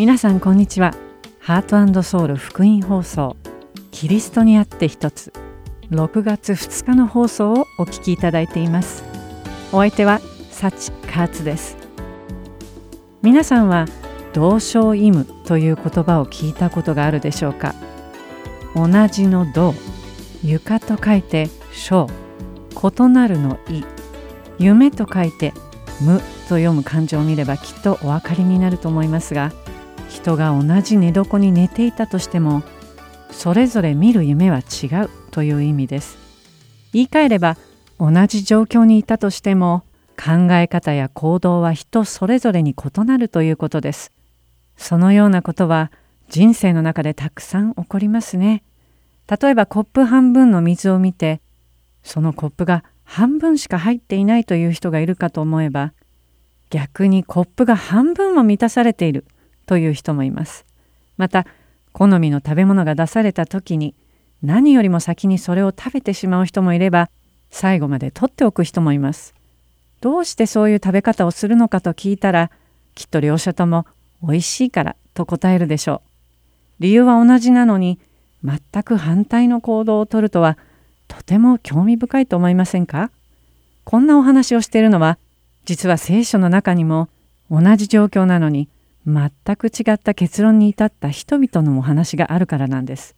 皆さんこんにちは。ハートソウル福音放送。キリストにあって一つ。6月2日の放送をお聞きいただいています。お相手はサチカーツです。皆さんは同床異夢という言葉を聞いたことがあるでしょうか。同じの同床と書いて小異なるの異。夢と書いて無と読む漢字を見ればきっとお分かりになると思いますが人が同じ寝床に寝ていたとしてもそれぞれ見る夢は違うという意味です。言い換えれば同じ状況にいたとしても考え方や行動は人それぞれに異なるということです。そのようなことは人生の中でたくさん起こりますね。例えばコップ半分の水を見てそのコップが半分しか入っていないという人がいるかと思えば逆にコップが半分も満たされている。という人もいます。また好みの食べ物が出された時に何よりも先にそれを食べてしまう人もいれば最後まで取っておく人もいます。どうしてそういう食べ方をするのかと聞いたらきっと両者とも美味しいからと答えるでしょう。理由は同じなのに全く反対の行動をとるとはとても興味深いと思いませんか？こんなお話をしているのは実は聖書の中にも同じ状況なのに全く違った結論に至った人々のお話があるからなんです。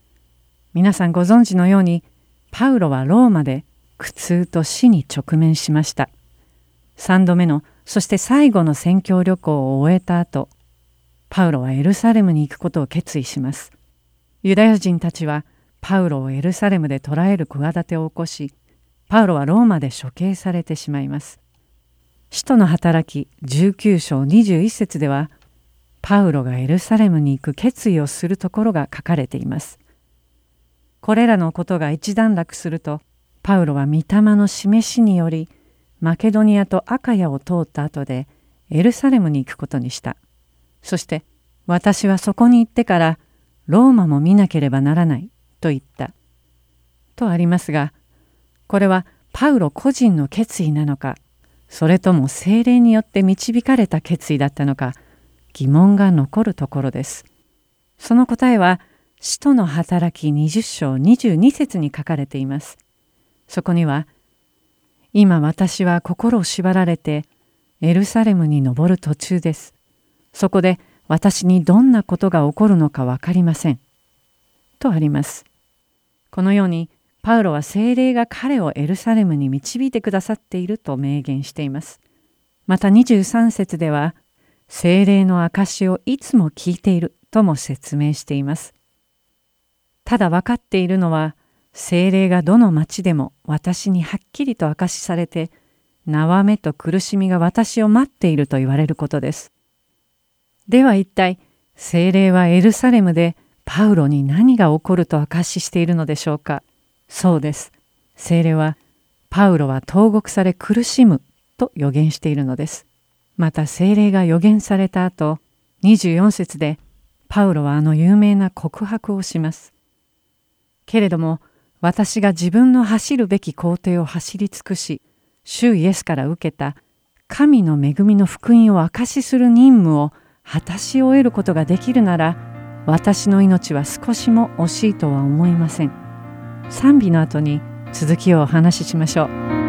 皆さんご存知のようにパウロはローマで苦痛と死に直面しました。3度目のそして最後の宣教旅行を終えた後パウロはエルサレムに行くことを決意します。ユダヤ人たちはパウロをエルサレムで捕らえる企てを起こしパウロはローマで処刑されてしまいます。使徒の働き19章21節ではパウロがエルサレムに行く決意をするところが書かれています。これらのことが一段落するとパウロは御霊の示しによりマケドニアとアカヤを通った後でエルサレムに行くことにした。そして私はそこに行ってからローマも見なければならないと言った。とありますがこれはパウロ個人の決意なのかそれとも精霊によって導かれた決意だったのか疑問が残るところです。その答えは使徒の働き20章22節に書かれています。そこには「今私は心を縛られてエルサレムに登る途中です。そこで私にどんなことが起こるのか分かりません。」とあります。このようにパウロは精霊が彼をエルサレムに導いてくださっていると明言しています。また23節では精霊の証しをいつも聞いているとも説明しています。ただ分かっているのは精霊がどの町でも私にはっきりと証しされて縄目と苦しみが私を待っていると言われることです。では一体精霊はエルサレムでパウロに何が起こると証ししているのでしょうかそうです。精霊はパウロは投獄され苦しむと予言しているのです。また精霊が予言された後24節でパウロはあの有名な告白をします。けれども私が自分の走るべき工程を走り尽くし主イエスから受けた神の恵みの福音を証しする任務を果たし終えることができるなら私の命は少しも惜しいとは思いません。賛美の後に続きをお話ししましょう。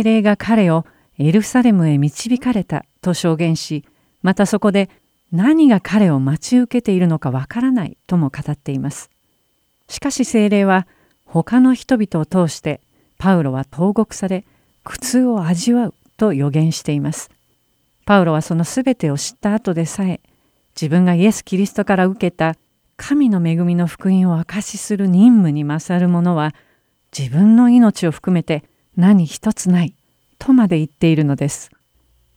精霊が彼をエルサレムへ導かれたと証言しまたそこで何が彼を待ち受けているのかわからないとも語っています。しかし精霊は他の人々を通してパウロは投獄され苦痛を味わうと予言しています。パウロはその全てを知った後でさえ自分がイエス・キリストから受けた神の恵みの福音を証しする任務に勝るものは自分の命を含めて何一つないとまで言っているのです。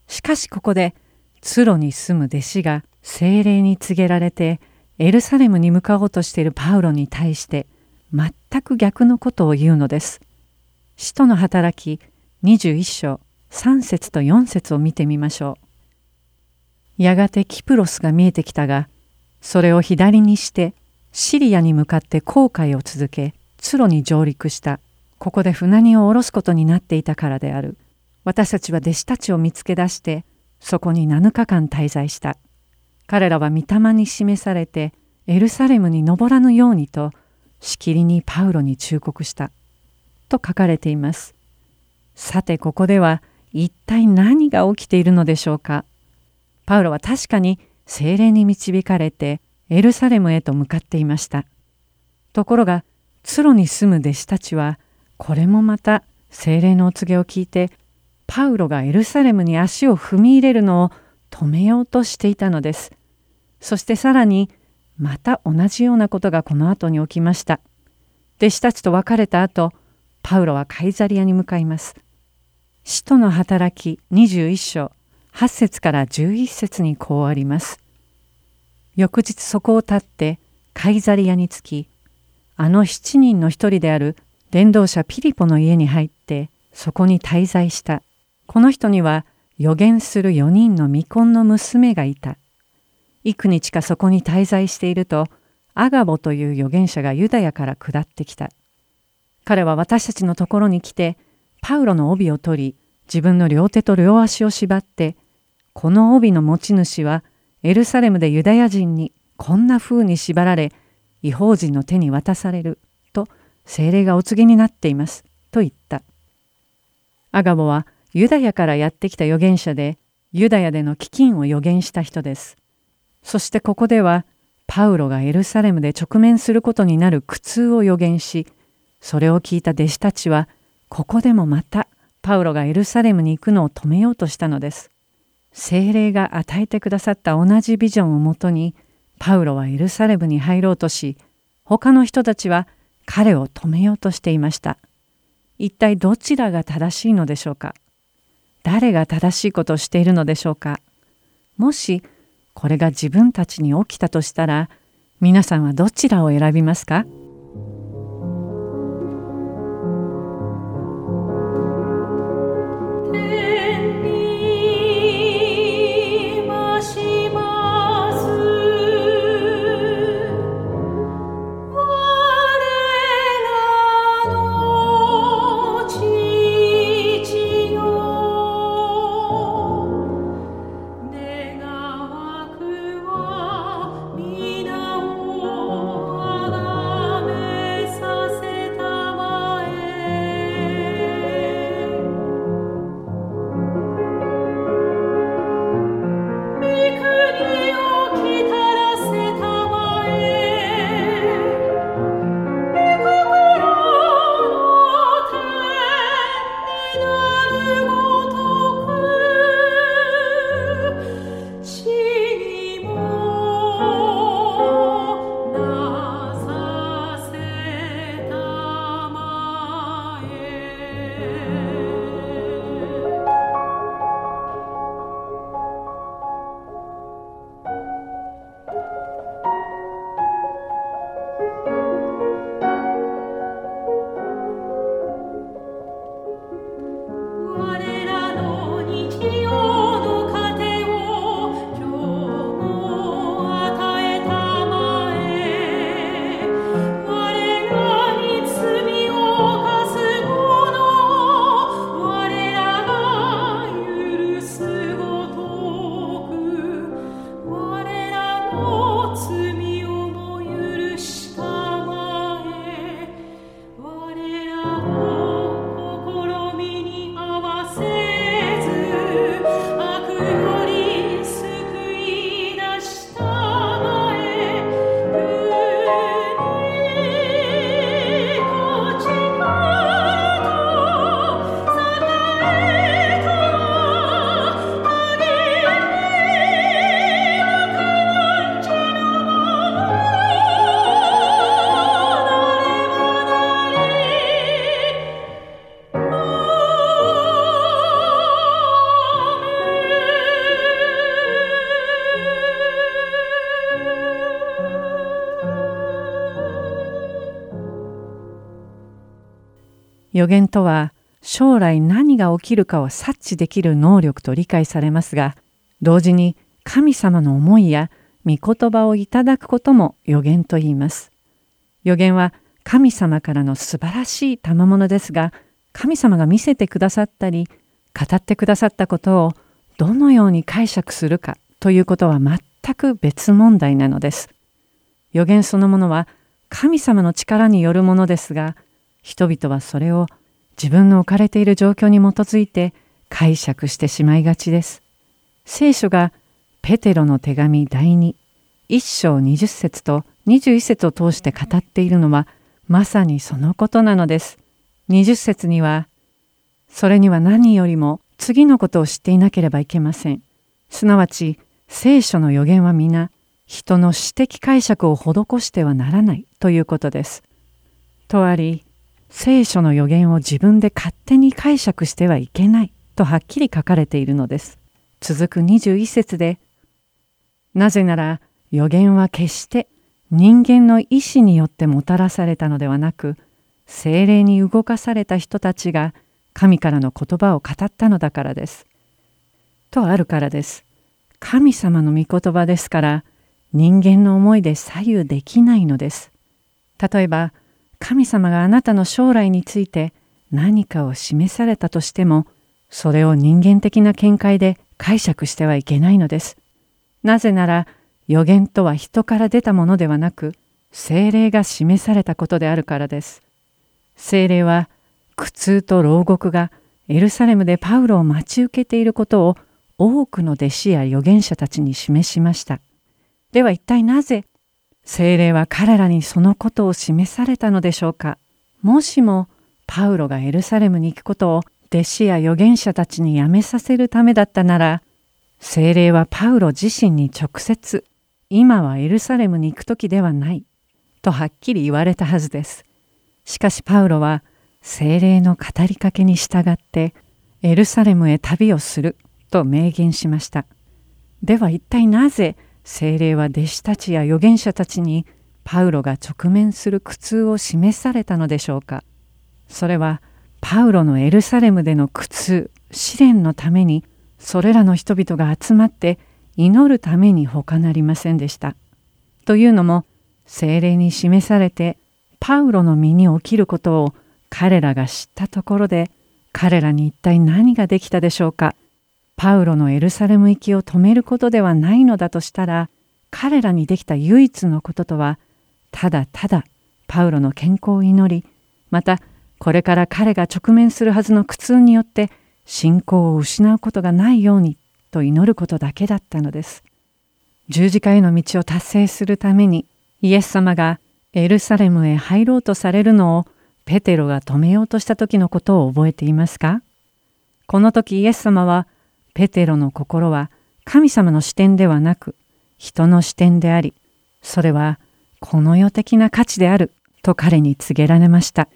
しかしここでツロに住む弟子が精霊に告げられてエルサレムに向かおうとしているパウロに対して全く逆のことを言うのです。使徒の働き21章3節と4節を見てみましょう。やがてキプロスが見えてきたがそれを左にしてシリアに向かって航海を続けツロに上陸した。ここで船荷を下ろすことになっていたからである。私たちは弟子たちを見つけ出してそこに7日間滞在した。彼らは御霊に示されてエルサレムに登らぬようにとしきりにパウロに忠告した。と書かれています。さてここでは一体何が起きているのでしょうか。パウロは確かに精霊に導かれてエルサレムへと向かっていました。ところがツロに住む弟子たちはこれもまた精霊のお告げを聞いてパウロがエルサレムに足を踏み入れるのを止めようとしていたのです。そしてさらにまた同じようなことがこの後に起きました。弟子たちと別れた後パウロはカイザリアに向かいます。使徒の働き21章8節から11節にこうあります。翌日そこを立ってカイザリアに着きあの七人の一人である伝道者ピリポの家に入ってそこに滞在した。この人には預言する4人の未婚の娘がいた。幾日かそこに滞在しているとアガボという預言者がユダヤから下ってきた。彼は私たちのところに来てパウロの帯を取り自分の両手と両足を縛ってこの帯の持ち主はエルサレムでユダヤ人にこんな風に縛られ違法人の手に渡される精霊がお告げになっていますと言った。アガボはユダヤからやってきた預言者でユダヤでの飢饉を予言した人です。そしてここではパウロがエルサレムで直面することになる苦痛を予言しそれを聞いた弟子たちはここでもまたパウロがエルサレムに行くのを止めようとしたのです。精霊が与えてくださった同じビジョンをもとにパウロはエルサレムに入ろうとし他の人たちは彼を止めようとしていました。一体どちらが正しいのでしょうか？誰が正しいことをしているのでしょうか？もしこれが自分たちに起きたとしたら皆さんはどちらを選びますか？予言とは将来何が起きるかを察知できる能力と理解されますが同時に神様の思いや御言葉をいただくことも予言と言います。予言は神様からの素晴らしい賜物ですが神様が見せてくださったり語ってくださったことをどのように解釈するかということは全く別問題なのです。予言そのものは神様の力によるものですが人々はそれを自分の置かれている状況に基づいて解釈してしまいがちです。聖書がペテロの手紙第2、1章20節と21節を通して語っているのはまさにそのことなのです。20節には、それには何よりも次のことを知っていなければいけません。すなわち、聖書の予言は皆、人の私的解釈を施してはならないということです。とあり、聖書の予言を自分で勝手に解釈してはいけないとはっきり書かれているのです。続く21節で、なぜなら予言は決して人間の意志によってもたらされたのではなく、精霊に動かされた人たちが神からの言葉を語ったのだからです。とあるからです。神様の御言葉ですから人間の思いで左右できないのです。例えば神様があなたの将来について何かを示されたとしてもそれを人間的な見解で解釈してはいけないのです。なぜなら予言とは人から出たものではなく精霊が示されたことであるからです。精霊は苦痛と牢獄がエルサレムでパウロを待ち受けていることを多くの弟子や預言者たちに示しました。では一体なぜ精霊は彼らにそのことを示されたのでしょうか？もしもパウロがエルサレムに行くことを弟子や預言者たちにやめさせるためだったなら精霊はパウロ自身に直接今はエルサレムに行く時ではないとはっきり言われたはずです。しかしパウロは精霊の語りかけに従ってエルサレムへ旅をすると明言しました。では一体なぜ精霊は弟子たちや預言者たちにパウロが直面する苦痛を示されたのでしょうかそれはパウロのエルサレムでの苦痛試練のためにそれらの人々が集まって祈るために他なりませんでした。というのも精霊に示されてパウロの身に起きることを彼らが知ったところで彼らに一体何ができたでしょうかパウロのエルサレム行きを止めることではないのだとしたら彼らにできた唯一のこととはただただパウロの健康を祈りまたこれから彼が直面するはずの苦痛によって信仰を失うことがないようにと祈ることだけだったのです。十字架への道を達成するためにイエス様がエルサレムへ入ろうとされるのをペテロが止めようとした時のことを覚えていますか？この時イエス様はペテロの心は神様の視点ではなく人の視点でありそれはこの世的な価値であると彼に告げられました。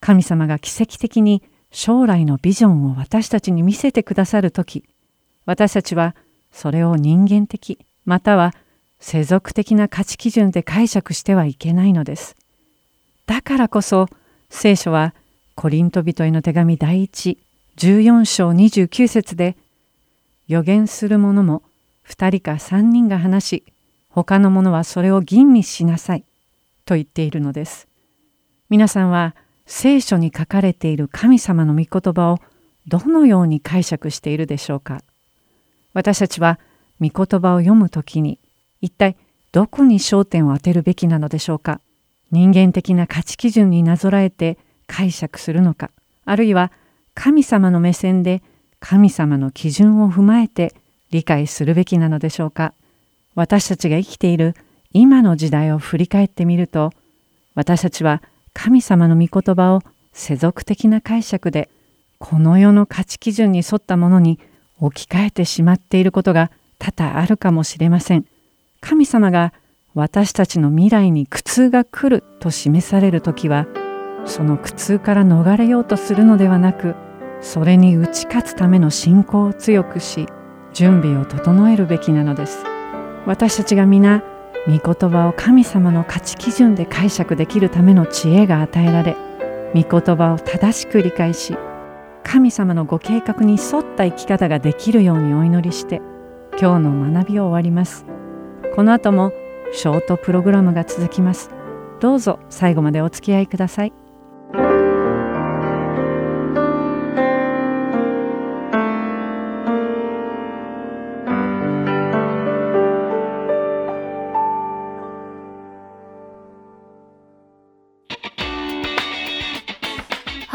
神様が奇跡的に将来のビジョンを私たちに見せてくださる時私たちはそれを人間的または世俗的な価値基準で解釈してはいけないのです。だからこそ聖書はコリント人への手紙第一14章29節で予言する者も2人か3人が話し他の者はそれを吟味しなさいと言っているのです。皆さんは聖書に書かれている神様の御言葉をどのように解釈しているでしょうか。私たちは御言葉を読むときに一体どこに焦点を当てるべきなのでしょうか。人間的な価値基準になぞらえて解釈するのか。あるいは神様の目線で神様の基準を踏まえて理解するべきなのでしょうか私たちが生きている今の時代を振り返ってみると私たちは神様の御言葉を世俗的な解釈でこの世の価値基準に沿ったものに置き換えてしまっていることが多々あるかもしれません。神様が私たちの未来に苦痛が来ると示される時はその苦痛から逃れようとするのではなくそれに打ち勝つための信仰を強くし準備を整えるべきなのです。私たちが皆御言葉を神様の価値基準で解釈できるための知恵が与えられ御言葉を正しく理解し神様のご計画に沿った生き方ができるようにお祈りして今日の学びを終わります。この後もショートプログラムが続きます。どうぞ最後までお付き合いください。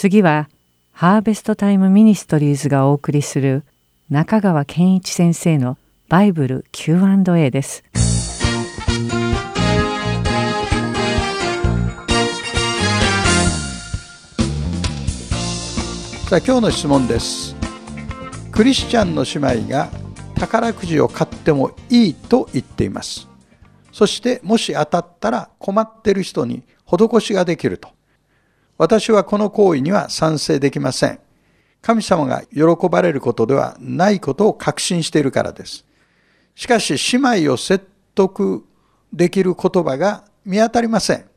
次はハーベストタイムミニストリーズがお送りする中川健一先生のバイブル Q&A です。さあ今日の質問です。クリスチャンの姉妹が宝くじを買ってもいいと言っています。そしてもし当たったら困ってる人に施しができると。私はこの行為には賛成できません神様が喜ばれることではないことを確信しているからですしかし姉妹を説得できる言葉が見当たりません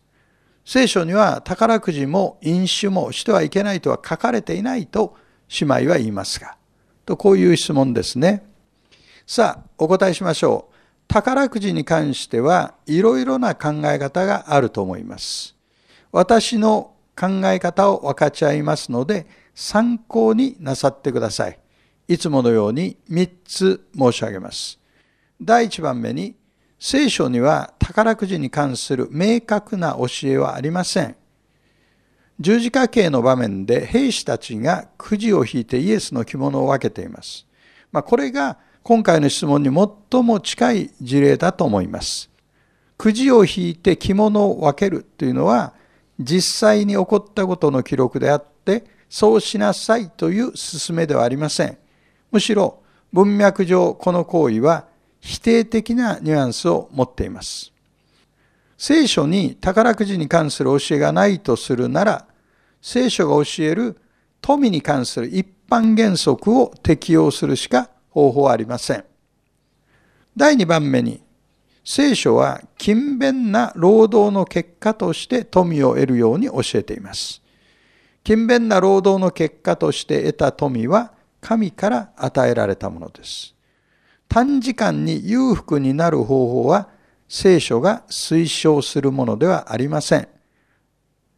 聖書には宝くじも飲酒もしてはいけないとは書かれていないと姉妹は言いますが。とこういう質問ですね。さあ、お答えしましょう。宝くじに関してはいろいろな考え方があると思います。私の考え方を分かち合いますので参考になさってください。いつものように3つ申し上げます。第1番目に聖書には宝くじに関する明確な教えはありません。十字架形の場面で兵士たちがくじを引いてイエスの着物を分けています。まあ、これが今回の質問に最も近い事例だと思います。くじを引いて着物を分けるというのは実際に起こったことの記録であってそうしなさいという勧めではありません。むしろ文脈上この行為は否定的なニュアンスを持っています。聖書に宝くじに関する教えがないとするなら、聖書が教える富に関する一般原則を適用するしか方法はありません。第2番目に、聖書は勤勉な労働の結果として富を得るように教えています。勤勉な労働の結果として得た富は神から与えられたものです。短時間に裕福になる方法は聖書が推奨するものではありません。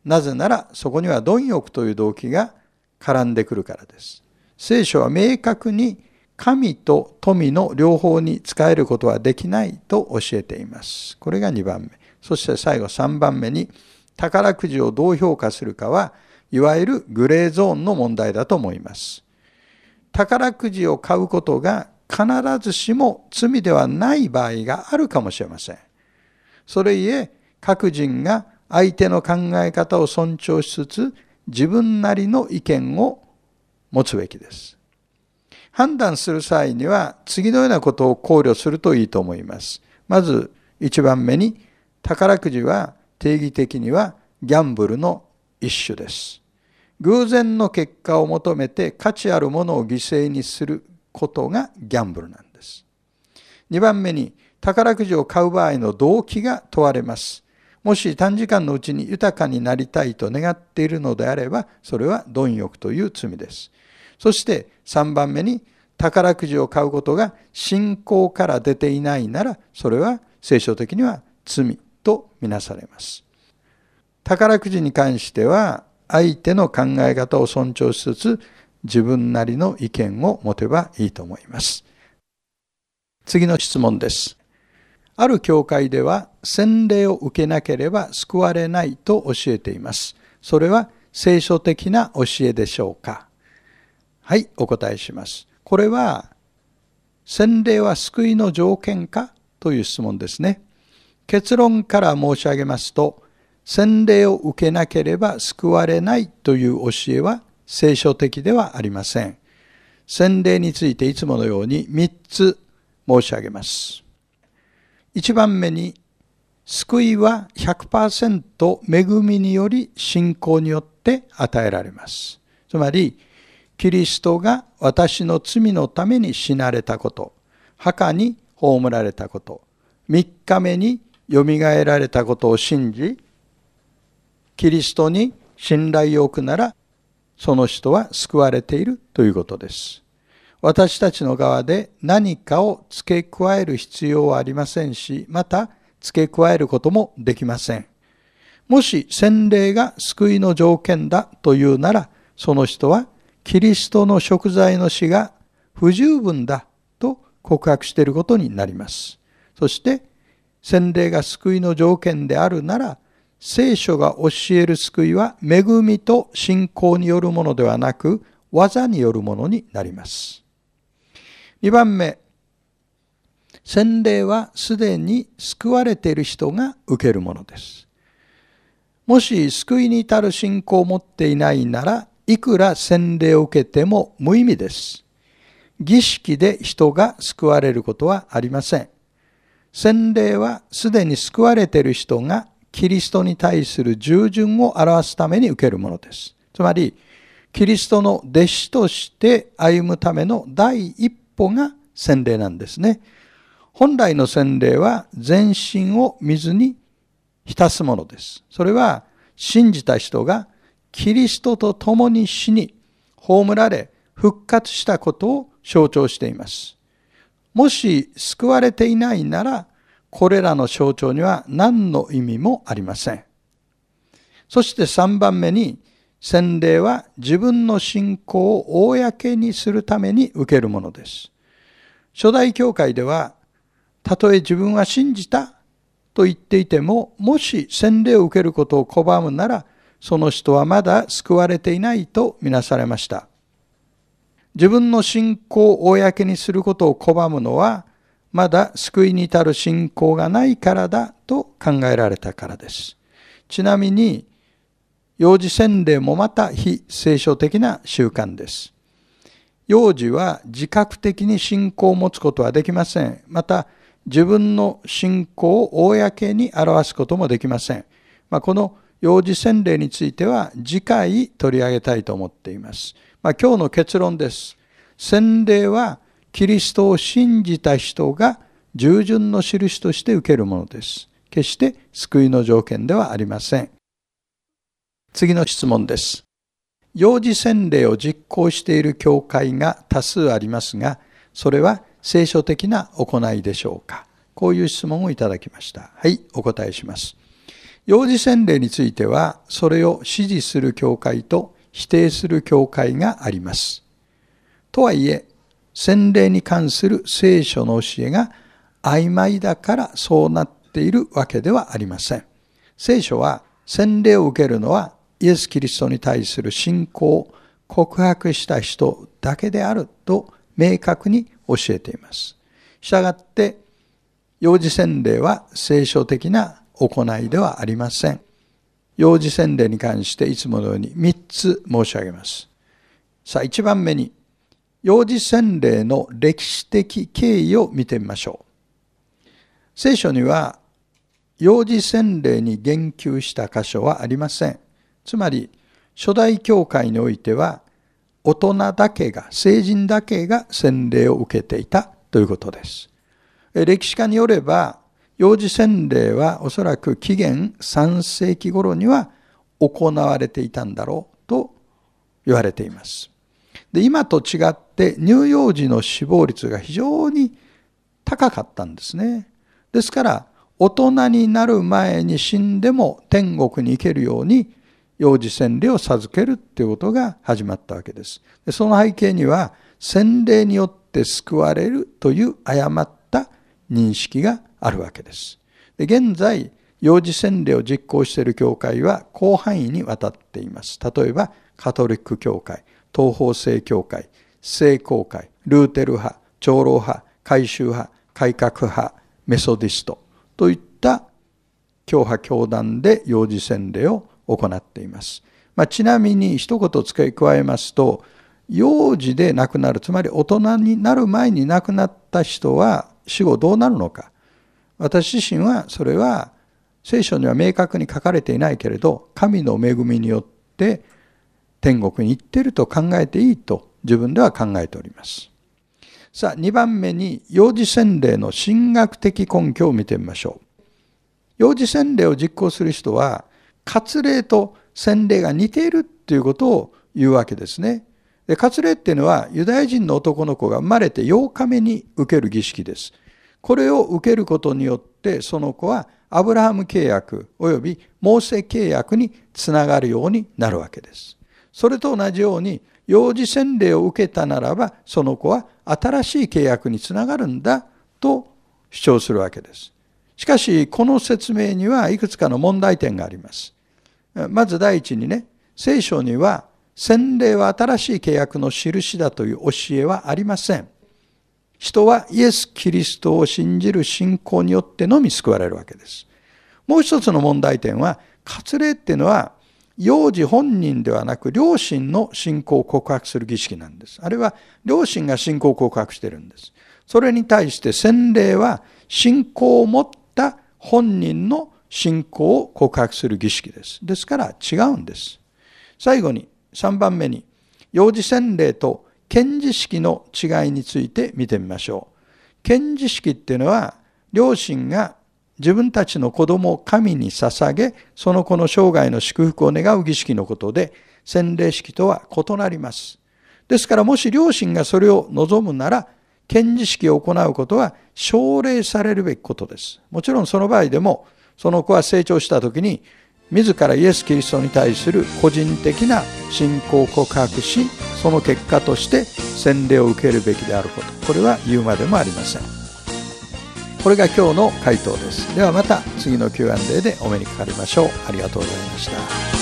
なぜならそこには貪欲という動機が絡んでくるからです。聖書は明確に神と富の両方に使えることはできないと教えています。これが2番目。そして最後3番目に宝くじをどう評価するかはいわゆるグレーゾーンの問題だと思います。宝くじを買うことが必ずしも罪ではない場合があるかもしれません。それゆえ各人が相手の考え方を尊重しつつ自分なりの意見を持つべきです。判断する際には次のようなことを考慮するといいと思います。まず一番目に宝くじは定義的にはギャンブルの一種です。偶然の結果を求めて価値あるものを犠牲にすることがギャンブルなんです。2番目に宝くじを買う場合の動機が問われます。もし短時間のうちに豊かになりたいと願っているのであれば、それは貪欲という罪です。そして3番目に宝くじを買うことが信仰から出ていないなら、それは聖書的には罪とみなされます。宝くじに関しては、相手の考え方を尊重しつつ自分なりの意見を持てばいいと思います。次の質問です。ある教会では洗礼を受けなければ救われないと教えています。それは聖書的な教えでしょうか？はい、お答えします。これは洗礼は救いの条件かという質問ですね。結論から申し上げますと、洗礼を受けなければ救われないという教えは聖書的ではありません。洗礼についていつものように3つ申し上げます。1番目に、救いは100%恵みにより信仰によって与えられます。つまり、キリストが私の罪のために死なれたこと、墓に葬られたこと、3日目によみがえられたことを信じ、キリストに信頼を置くなら、その人は救われているということです。私たちの側で何かを付け加える必要はありませんし、また付け加えることもできません。もし洗礼が救いの条件だというなら、その人はキリストの食材の死が不十分だと告白していることになります。そして、洗礼が救いの条件であるなら、聖書が教える救いは恵みと信仰によるものではなく、技によるものになります。2番目、洗礼はすでに救われている人が受けるものです。もし救いに至る信仰を持っていないなら、いくら洗礼を受けても無意味です。儀式で人が救われることはありません。洗礼はすでに救われている人がキリストに対する従順を表すために受けるものです。つまり、キリストの弟子として歩むための第一歩が洗礼なんですね。本来の洗礼は全身を水に浸すものです。それは信じた人がキリストと共に死に葬られ復活したことを象徴しています。もし救われていないならこれらの象徴には何の意味もありません。そして3番目に洗礼は自分の信仰を公にするために受けるものです。初代教会ではたとえ自分は信じたと言っていても、もし洗礼を受けることを拒むなら、その人はまだ救われていないとみなされました。自分の信仰を公にすることを拒むのは、まだ救いに至る信仰がないからだと考えられたからです。ちなみに、幼児洗礼もまた非聖書的な習慣です。幼児は自覚的に信仰を持つことはできません。また、自分の信仰を公に表すこともできません。まあ、この幼児洗礼については次回取り上げたいと思っています。まあ、今日の結論です。洗礼はキリストを信じた人が従順の印として受けるものです。決して救いの条件ではありません。次の質問です。幼児洗礼を実行している教会が多数ありますが、それは聖書的な行いでしょうかこういう質問をいただきました。はい、お答えします。幼児洗礼については、それを支持する教会と否定する教会があります。とはいえ、洗礼に関する聖書の教えが曖昧だからそうなっているわけではありません。聖書は洗礼を受けるのはイエス・キリストに対する信仰を告白した人だけであると明確に教えています。したがって、幼児洗礼は聖書的な行いではありません。幼児洗礼に関していつものように3つ申し上げます。さあ、1番目に、幼児洗礼の歴史的経緯を見てみましょう。聖書には、幼児洗礼に言及した箇所はありません。つまり、初代教会においては、大人だけが、成人だけが洗礼を受けていたということです。歴史家によれば、幼児洗礼はおそらく紀元3世紀頃には行われていたんだろうと言われています。で今と違って乳幼児の死亡率が非常に高かったんですね。ですから大人になる前に死んでも天国に行けるように幼児洗礼を授けるっていうことが始まったわけです。でその背景には洗礼によって救われるという誤った認識があるわけです。で現在幼児洗礼を実行している教会は広範囲にわたっています。例えばカトリック教会、東方正教会、聖公会、ルーテル派、長老派、改宗派、改革派、メソディストといった教派教団で幼児洗礼を行っています。まあ、ちなみに一言付け加えますと、幼児で亡くなる、つまり大人になる前に亡くなった人は死後どうなるのか。私自身はそれは聖書には明確に書かれていないけれど、神の恵みによって天国に行っていると考えていいと自分では考えております。さあ、2番目に幼児洗礼の神学的根拠を見てみましょう。幼児洗礼を実行する人は、割礼と洗礼が似ているっていうことを言うわけですね。で割礼っていうのはユダヤ人の男の子が生まれて8日目に受ける儀式です。これを受けることによってその子はアブラハム契約及びモーセ契約につながるようになるわけです。それと同じように幼児洗礼を受けたならばその子は新しい契約につながるんだと主張するわけです。しかしこの説明にはいくつかの問題点があります。まず第一にね聖書には洗礼は新しい契約の印だという教えはありません。人はイエス・キリストを信じる信仰によってのみ救われるわけです。もう一つの問題点は、割礼っていうのは、幼児本人ではなく、両親の信仰を告白する儀式なんです。あれは、両親が信仰を告白してるんです。それに対して洗礼は、信仰を持った本人の信仰を告白する儀式です。ですから違うんです。最後に、3番目に、幼児洗礼と献辞式の違いについて見てみましょう。献辞式っていうのは、両親が自分たちの子供を神に捧げ、その子の生涯の祝福を願う儀式のことで、洗礼式とは異なります。ですから、もし両親がそれを望むなら、献辞式を行うことは奨励されるべきことです。もちろんその場合でも、その子は成長した時に、自らイエス・キリストに対する個人的な信仰を告白し、その結果として洗礼を受けるべきであること。これは言うまでもありません。これが今日の回答です。ではまた次の Q&A でお目にかかりましょう。ありがとうございました。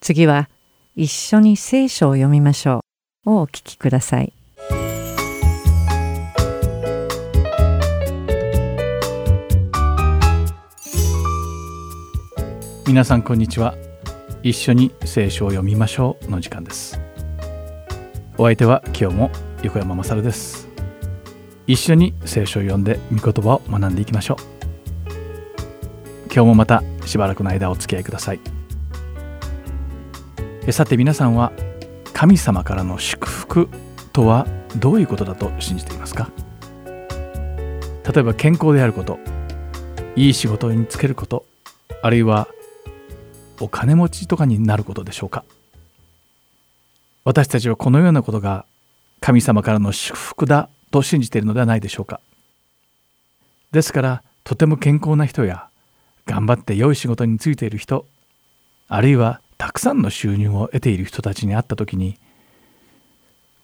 次は一緒に聖書を読みましょう。をお聞きください。皆さんこんにちは。一緒に聖書を読みましょうの時間です。お相手は今日も横山まさるです。一緒に聖書を読んで御言葉を学んでいきましょう。今日もまたしばらくの間お付き合いください。さて皆さんは神様からの祝福とはどういうことだと信じていますか？例えば健康であることいい仕事に就けることあるいはお金持ちとかになることでしょうか？私たちはこのようなことが神様からの祝福だと信じているのではないでしょうか？ですからとても健康な人や頑張って良い仕事に就いている人あるいはたくさんの収入を得ている人たちに会った時に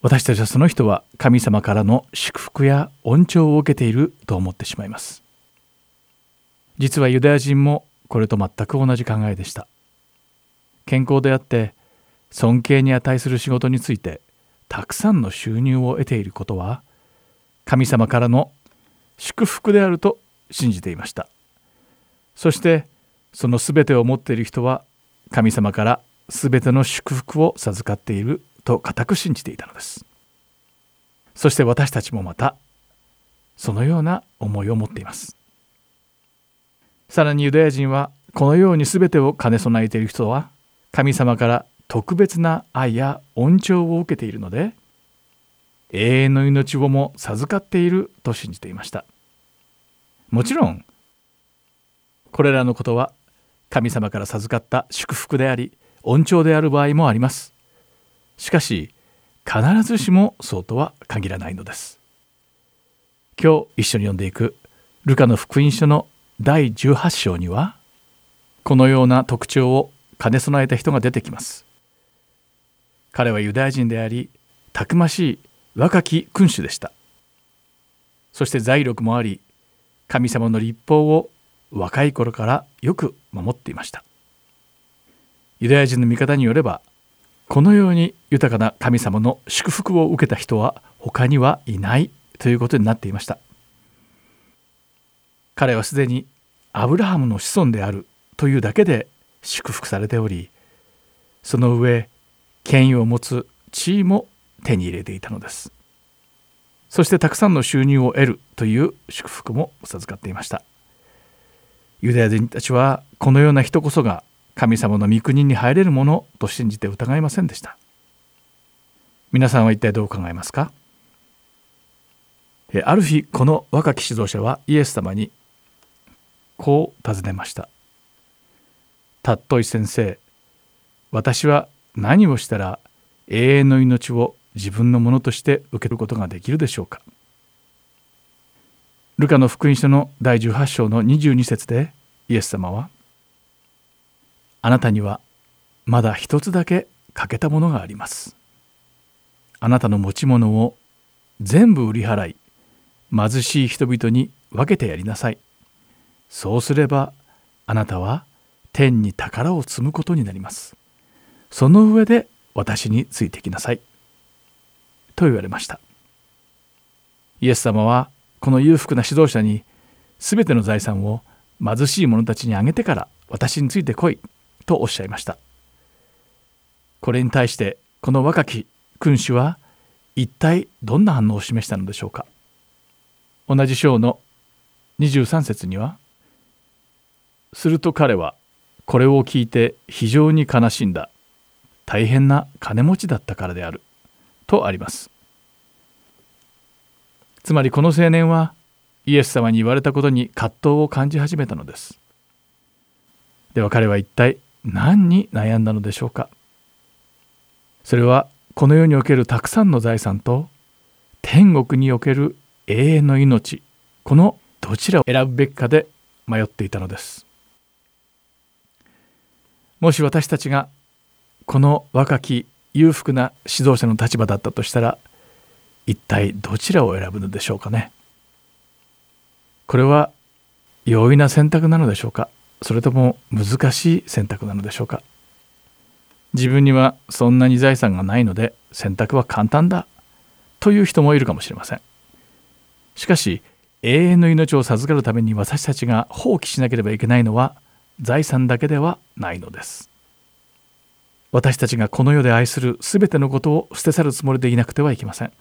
私たちはその人は神様からの祝福や恩寵を受けていると思ってしまいます。実はユダヤ人もこれと全く同じ考えでした。健康であって尊敬に値する仕事についてたくさんの収入を得ていることは神様からの祝福であると信じていました。そしてその全てを持っている人は神様から全ての祝福を授かっていると固く信じていたのです。そして私たちもまたそのような思いを持っています。さらにユダヤ人はこのように全てを兼ね備えている人は神様から特別な愛や恩寵を受けているので永遠の命をも授かっていると信じていました。もちろんこれらのことは神様から授かった祝福であり恩寵である場合もあります。しかし必ずしもそうとは限らないのです。今日一緒に読んでいくルカの福音書の第18章にはこのような特徴を兼ね備えた人が出てきます。彼はユダヤ人でありたくましい若き君主でした。そして財力もあり神様の立法を若い頃からよく守っていました。ユダヤ人の見方によればこのように豊かな神様の祝福を受けた人は他にはいないということになっていました。彼はすでにアブラハムの子孫であるというだけで祝福されておりその上権威を持つ地位も手に入れていたのです。そしてたくさんの収入を得るという祝福も授かっていました。ユダヤ人たちはこのような人こそが神様の御国に入れるものと信じて疑いませんでした。皆さんは一体どう考えますか？ある日この若き指導者はイエス様にこう尋ねました「たっとい先生私は何をしたら永遠の命を自分のものとして受けることができるでしょうか?」ルカの福音書の第18章の22節でイエス様は「あなたにはまだ一つだけ欠けたものがあります」「あなたの持ち物を全部売り払い貧しい人々に分けてやりなさい」「そうすればあなたは天に宝を積むことになります」「その上で私についてきなさい」と言われました。イエス様はこの裕福な指導者に全ての財産を貧しい者たちにあげてから私についてこいとおっしゃいました。これに対してこの若き君主は一体どんな反応を示したのでしょうか。同じ章の23節には「すると彼はこれを聞いて非常に悲しんだ。大変な金持ちだったからである」とあります。つまりこの青年はイエス様に言われたことに葛藤を感じ始めたのです。では彼は一体何に悩んだのでしょうか。それはこの世におけるたくさんの財産と天国における永遠の命。このどちらを選ぶべきかで迷っていたのです。もし私たちがこの若き裕福な指導者の立場だったとしたら一体どちらを選ぶのでしょうかね。これは容易な選択なのでしょうか？それとも難しい選択なのでしょうか？自分にはそんなに財産がないので選択は簡単だ？という人もいるかもしれません。しかし永遠の命を授かるために私たちが放棄しなければいけないのは財産だけではないのです。私たちがこの世で愛する全てのことを捨て去るつもりでいなくてはいけません。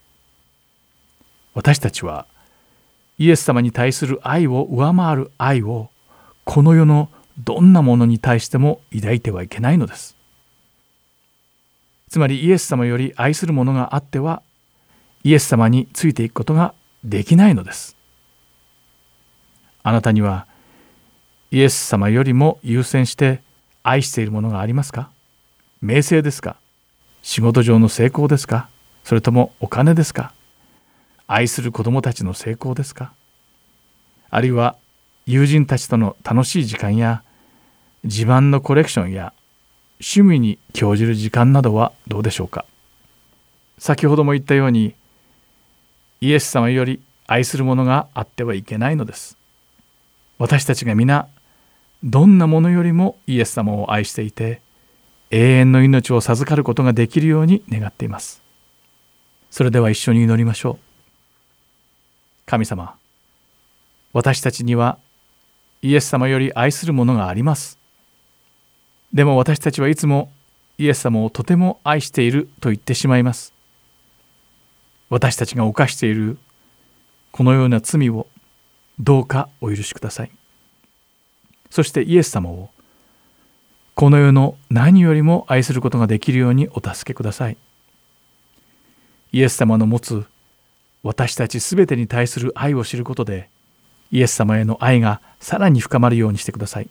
私たちはイエス様に対する愛を上回る愛をこの世のどんなものに対しても抱いてはいけないのです。つまりイエス様より愛するものがあってはイエス様についていくことができないのです。あなたにはイエス様よりも優先して愛しているものがありますか？名声ですか？仕事上の成功ですか？それともお金ですか？愛する子供たちの成功ですか？あるいは友人たちとの楽しい時間や自慢のコレクションや趣味に興じる時間などはどうでしょうか？先ほども言ったようにイエス様より愛するものがあってはいけないのです。私たちが皆どんなものよりもイエス様を愛していて永遠の命を授かることができるように願っています。それでは一緒に祈りましょう。神様私たちにはイエス様より愛するものがあります。でも私たちはいつもイエス様をとても愛していると言ってしまいます。私たちが犯しているこのような罪をどうかお許しください。そしてイエス様をこの世の何よりも愛することができるようにお助けください。イエス様の持つ私たちすべてに対する愛を知ることでイエス様への愛がさらに深まるようにしてください。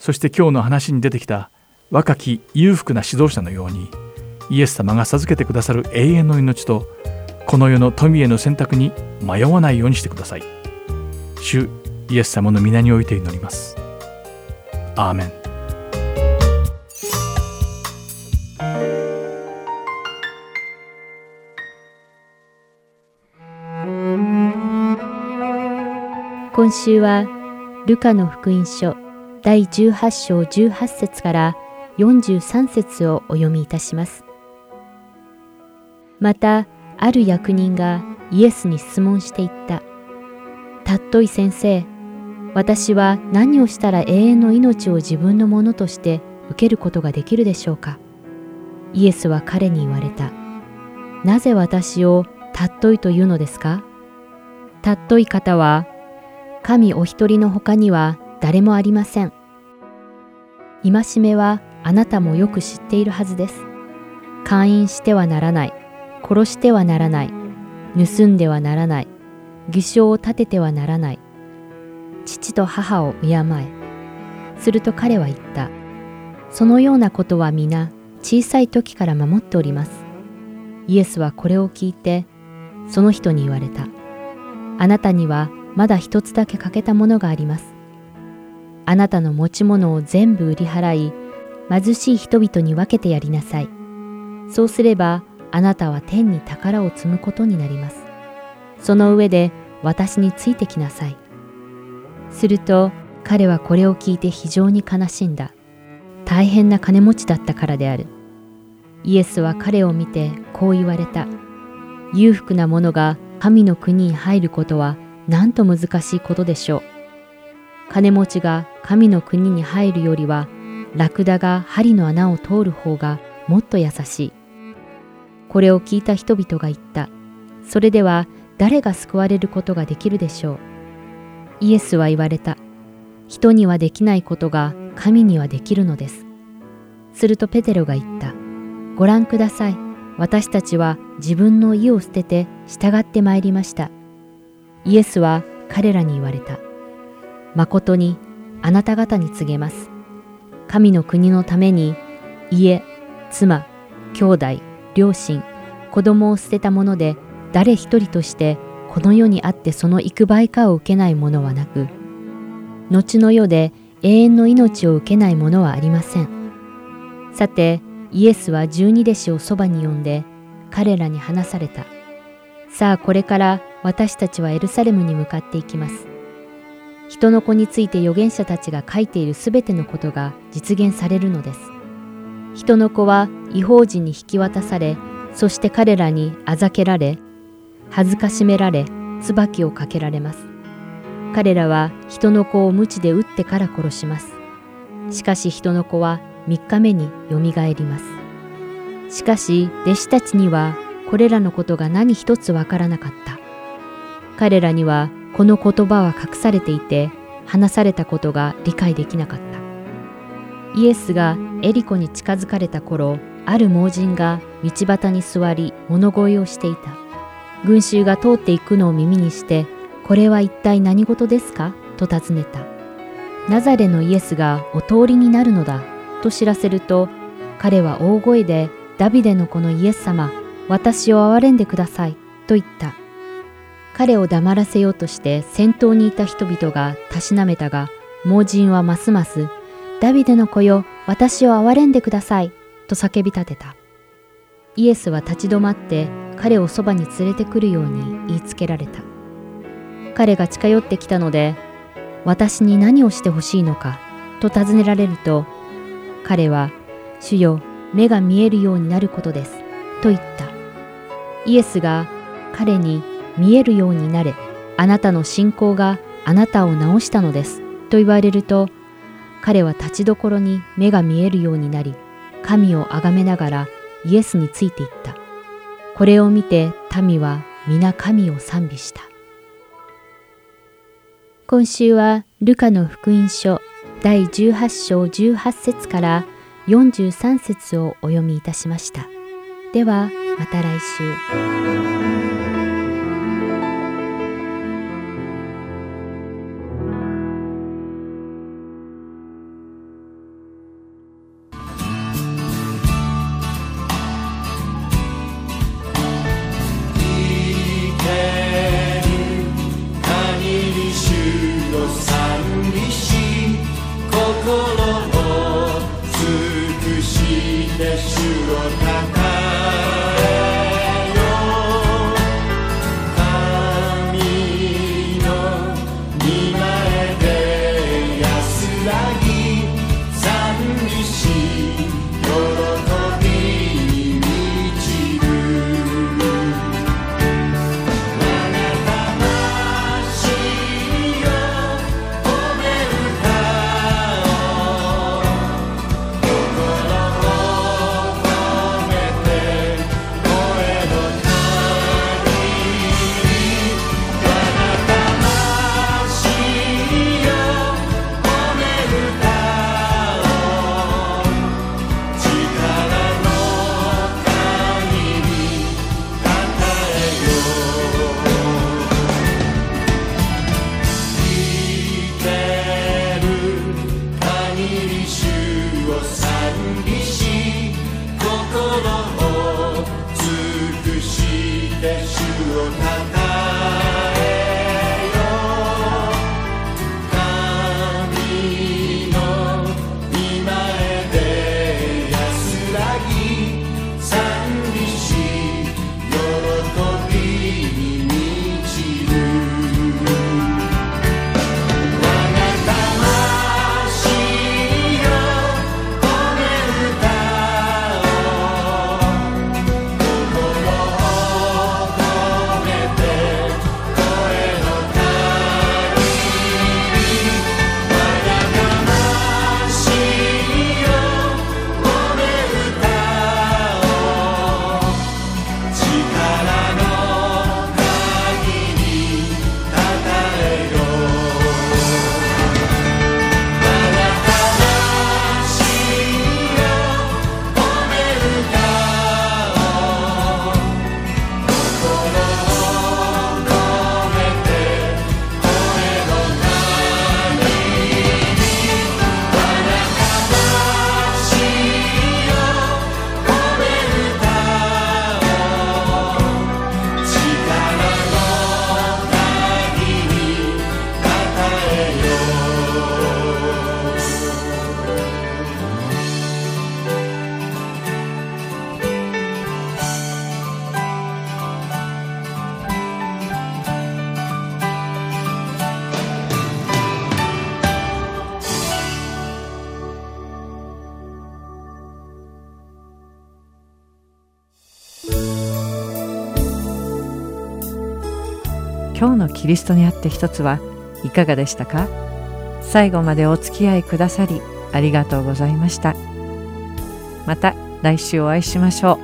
そして今日の話に出てきた若き裕福な指導者のようにイエス様が授けてくださる永遠の命とこの世の富への選択に迷わないようにしてください。主イエス様の皆において祈ります。アーメン。今週はルカの福音書第18章18節から43節をお読みいたします。また、ある役人がイエスに質問していった。たっとい先生、私は何をしたら永遠の命を自分のものとして受けることができるでしょうか？イエスは彼に言われた。なぜ私をたっといというのですか？たっとい方は神お一人の他には誰もありません。戒めはあなたもよく知っているはずです。勧誘してはならない。殺してはならない。盗んではならない。偽証を立ててはならない。父と母を敬え。すると彼は言った。そのようなことは皆小さい時から守っております。イエスはこれを聞いて、その人に言われた。あなたにはまだ一つだけ欠けたものがあります。あなたの持ち物を全部売り払い、貧しい人々に分けてやりなさい。そうすれば、あなたは天に宝を積むことになります。その上で私についてきなさい。すると彼はこれを聞いて非常に悲しんだ。大変な金持ちだったからである。イエスは彼を見てこう言われた。裕福な者が神の国に入ることはなんと難しいことでしょう。金持ちが神の国に入るよりは、ラクダが針の穴を通る方がもっと優しい。これを聞いた人々が言った。それでは誰が救われることができるでしょう。イエスは言われた。人にはできないことが神にはできるのです。するとペテロが言った。ご覧ください。私たちは自分の意を捨てて従ってまいりました。イエスは彼らに言われた。誠にあなた方に告げます。神の国のために家、妻、兄弟、両親、子供を捨てたもので誰一人としてこの世にあってその幾倍かを受けないものはなく、後の世で永遠の命を受けないものはありません。さて、イエスは十二弟子をそばに呼んで、彼らに話された。さあこれから私たちはエルサレムに向かっていきます。人の子について預言者たちが書いているすべてのことが実現されるのです。人の子は違法人に引き渡され、そして彼らにあざけられ、恥ずかしめられ、椿をかけられます。彼らは人の子を鞭で打ってから殺します。しかし人の子は3日目によみがえります。しかし弟子たちにはこれらのことが何一つわからなかった。彼らにはこの言葉は隠されていて話されたことが理解できなかった。イエスがエリコに近づかれた頃、ある盲人が道端に座り物乞いをしていた。群衆が通っていくのを耳にして、これは一体何事ですか？と尋ねた。ナザレのイエスがお通りになるのだと知らせると、彼は大声でダビデの子のイエス様、私を憐れんでくださいと言った。彼を黙らせようとして先頭にいた人々がたしなめたが、盲人はますます、ダビデの子よ、私を憐れんでくださいと叫び立てた。イエスは立ち止まって彼をそばに連れてくるように言いつけられた。彼が近寄ってきたので、私に何をしてほしいのかと尋ねられると、彼は、主よ、目が見えるようになることですと言った。イエスが彼に見えるようになれ、あなたの信仰があなたを治したのですと言われると、彼は立ちどころに目が見えるようになり、神をあがめながらイエスについていった。これを見て民は皆神を賛美した。今週はルカの福音書第18章18節から43節をお読みいたしました。ではまた来週。キリストにあって一つはいかがでしたか？最後までお付き合いくださりありがとうございました。また来週お会いしましょ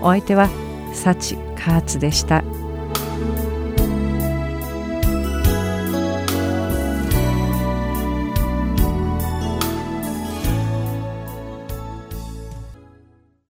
う。お相手は幸カーツでした。